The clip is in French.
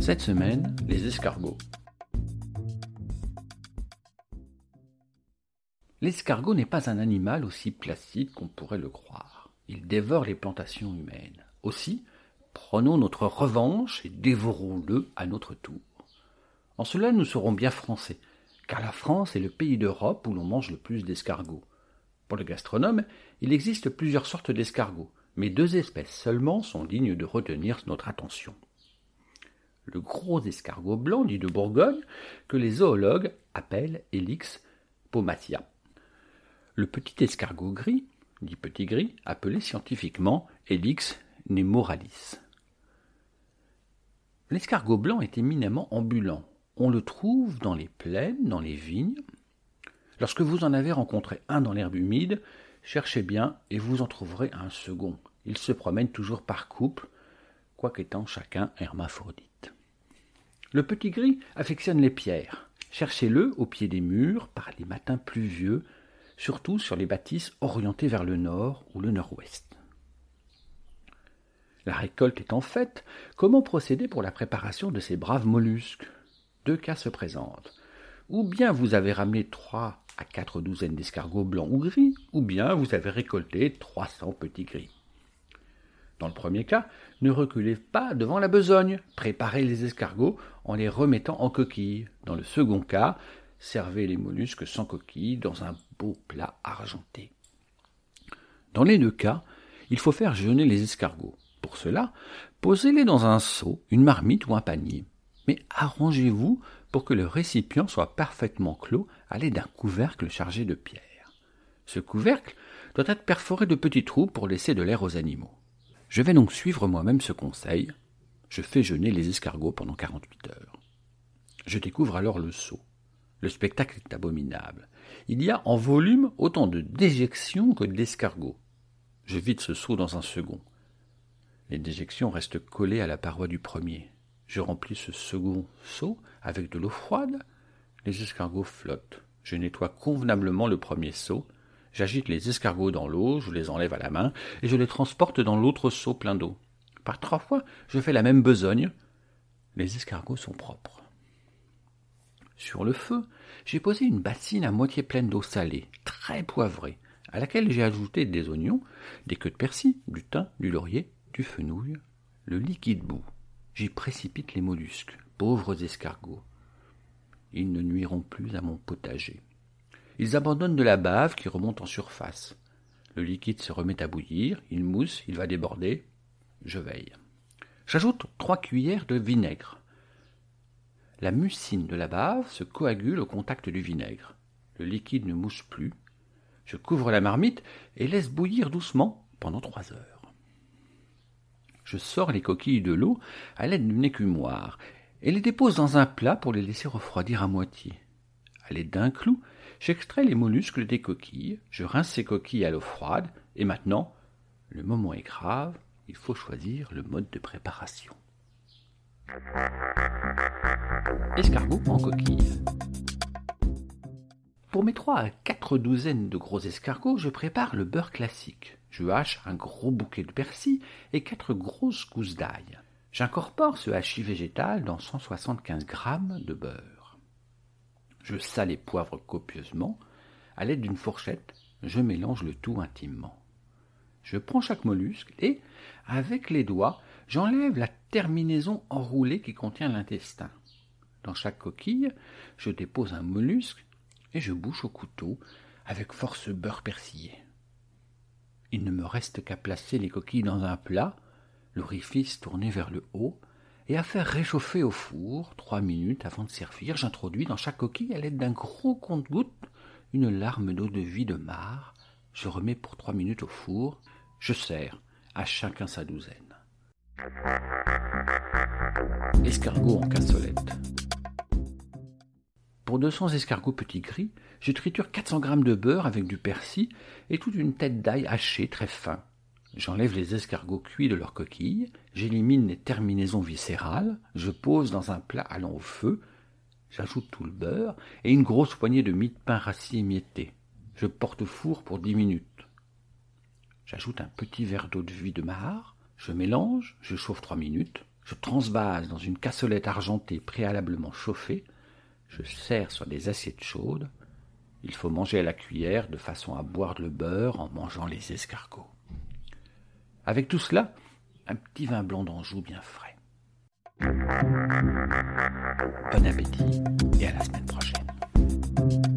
Cette semaine, les escargots. L'escargot n'est pas un animal aussi placide qu'on pourrait le croire. Il dévore les plantations humaines. Aussi, prenons notre revanche et dévorons-le à notre tour. En cela, nous serons bien français, car la France est le pays d'Europe où l'on mange le plus d'escargots. Pour le gastronome, il existe plusieurs sortes d'escargots, mais deux espèces seulement sont dignes de retenir notre attention. Le gros escargot blanc dit de Bourgogne, que les zoologues appellent Helix pomatia le petit escargot gris, dit petit gris, appelé scientifiquement Helix nemoralis. L'escargot blanc est éminemment ambulant. On le trouve dans les plaines, dans les vignes. Lorsque vous en avez rencontré un dans l'herbe humide, cherchez bien et vous en trouverez un second. Il se promène toujours par couple, quoiqu'étant chacun hermaphrodite. Le petit gris affectionne les pierres. Cherchez-le au pied des murs, par les matins pluvieux, surtout sur les bâtisses orientées vers le nord ou le nord-ouest. La récolte étant faite, comment procéder pour la préparation de ces braves mollusques Deux cas se présentent. Ou bien vous avez ramené trois à quatre douzaines d'escargots blancs ou gris, ou bien vous avez récolté trois cents petits gris. Dans le premier cas, ne reculez pas devant la besogne, préparez les escargots en les remettant en coquille. Dans le second cas, servez les mollusques sans coquille dans un beau plat argenté. Dans les deux cas, il faut faire jeûner les escargots. Pour cela, posez-les dans un seau, une marmite ou un panier. Mais arrangez-vous pour que le récipient soit parfaitement clos à l'aide d'un couvercle chargé de pierres. Ce couvercle doit être perforé de petits trous pour laisser de l'air aux animaux. Je vais donc suivre moi-même ce conseil. Je fais jeûner les escargots pendant 48 heures. Je découvre alors le seau. Le spectacle est abominable. Il y a en volume autant de déjections que d'escargots. Je vide ce seau dans un second. Les déjections restent collées à la paroi du premier. Je remplis ce second seau avec de l'eau froide. Les escargots flottent. Je nettoie convenablement le premier seau. J'agite les escargots dans l'eau, je les enlève à la main, et je les transporte dans l'autre seau plein d'eau. Par trois fois, je fais la même besogne. Les escargots sont propres. Sur le feu, j'ai posé une bassine à moitié pleine d'eau salée, très poivrée, à laquelle j'ai ajouté des oignons, des queues de persil, du thym, du laurier, du fenouil, le liquide bout. J'y précipite les mollusques, pauvres escargots. Ils ne nuiront plus à mon potager. Ils abandonnent de la bave qui remonte en surface. Le liquide se remet à bouillir, il mousse, il va déborder. Je veille. J'ajoute trois cuillères de vinaigre la mucine de la bave se coagule au contact du vinaigre. Le liquide ne mouche plus. Je couvre la marmite et laisse bouillir doucement pendant trois heures. Je sors les coquilles de l'eau à l'aide d'une écumoire et les dépose dans un plat pour les laisser refroidir à moitié. D'un clou, j'extrais les mollusques des coquilles, je rince ces coquilles à l'eau froide, et maintenant, le moment est grave, il faut choisir le mode de préparation. Escargot en coquille. Pour mes trois à quatre douzaines de gros escargots, je prépare le beurre classique. Je hache un gros bouquet de persil et quatre grosses gousses d'ail. J'incorpore ce hachis végétal dans 175 g de beurre. Je sale et poivre copieusement. À l'aide d'une fourchette, je mélange le tout intimement. Je prends chaque mollusque et, avec les doigts, j'enlève la terminaison enroulée qui contient l'intestin. Dans chaque coquille, je dépose un mollusque et je bouche au couteau avec force beurre persillé. Il ne me reste qu'à placer les coquilles dans un plat, l'orifice tourné vers le haut, et à faire réchauffer au four trois minutes avant de servir. J'introduis dans chaque coquille, à l'aide d'un gros compte-goutte, une larme d'eau de vie de marre. Je remets pour trois minutes au four. Je sers, à chacun sa douzaine. escargot en cassolette. Pour 200 escargots petits gris, je triture 400 g de beurre avec du persil et toute une tête d'ail hachée très fin. J'enlève les escargots cuits de leurs coquilles, j'élimine les terminaisons viscérales, je pose dans un plat allant au feu, j'ajoute tout le beurre et une grosse poignée de mie de pain rassis émietté. Je porte au four pour dix minutes. J'ajoute un petit verre d'eau de vie de mahar, je mélange, je chauffe trois minutes, je transvase dans une cassolette argentée préalablement chauffée, je sers sur des assiettes chaudes. Il faut manger à la cuillère de façon à boire le beurre en mangeant les escargots. Avec tout cela, un petit vin blanc d'Anjou bien frais. Bon appétit et à la semaine prochaine.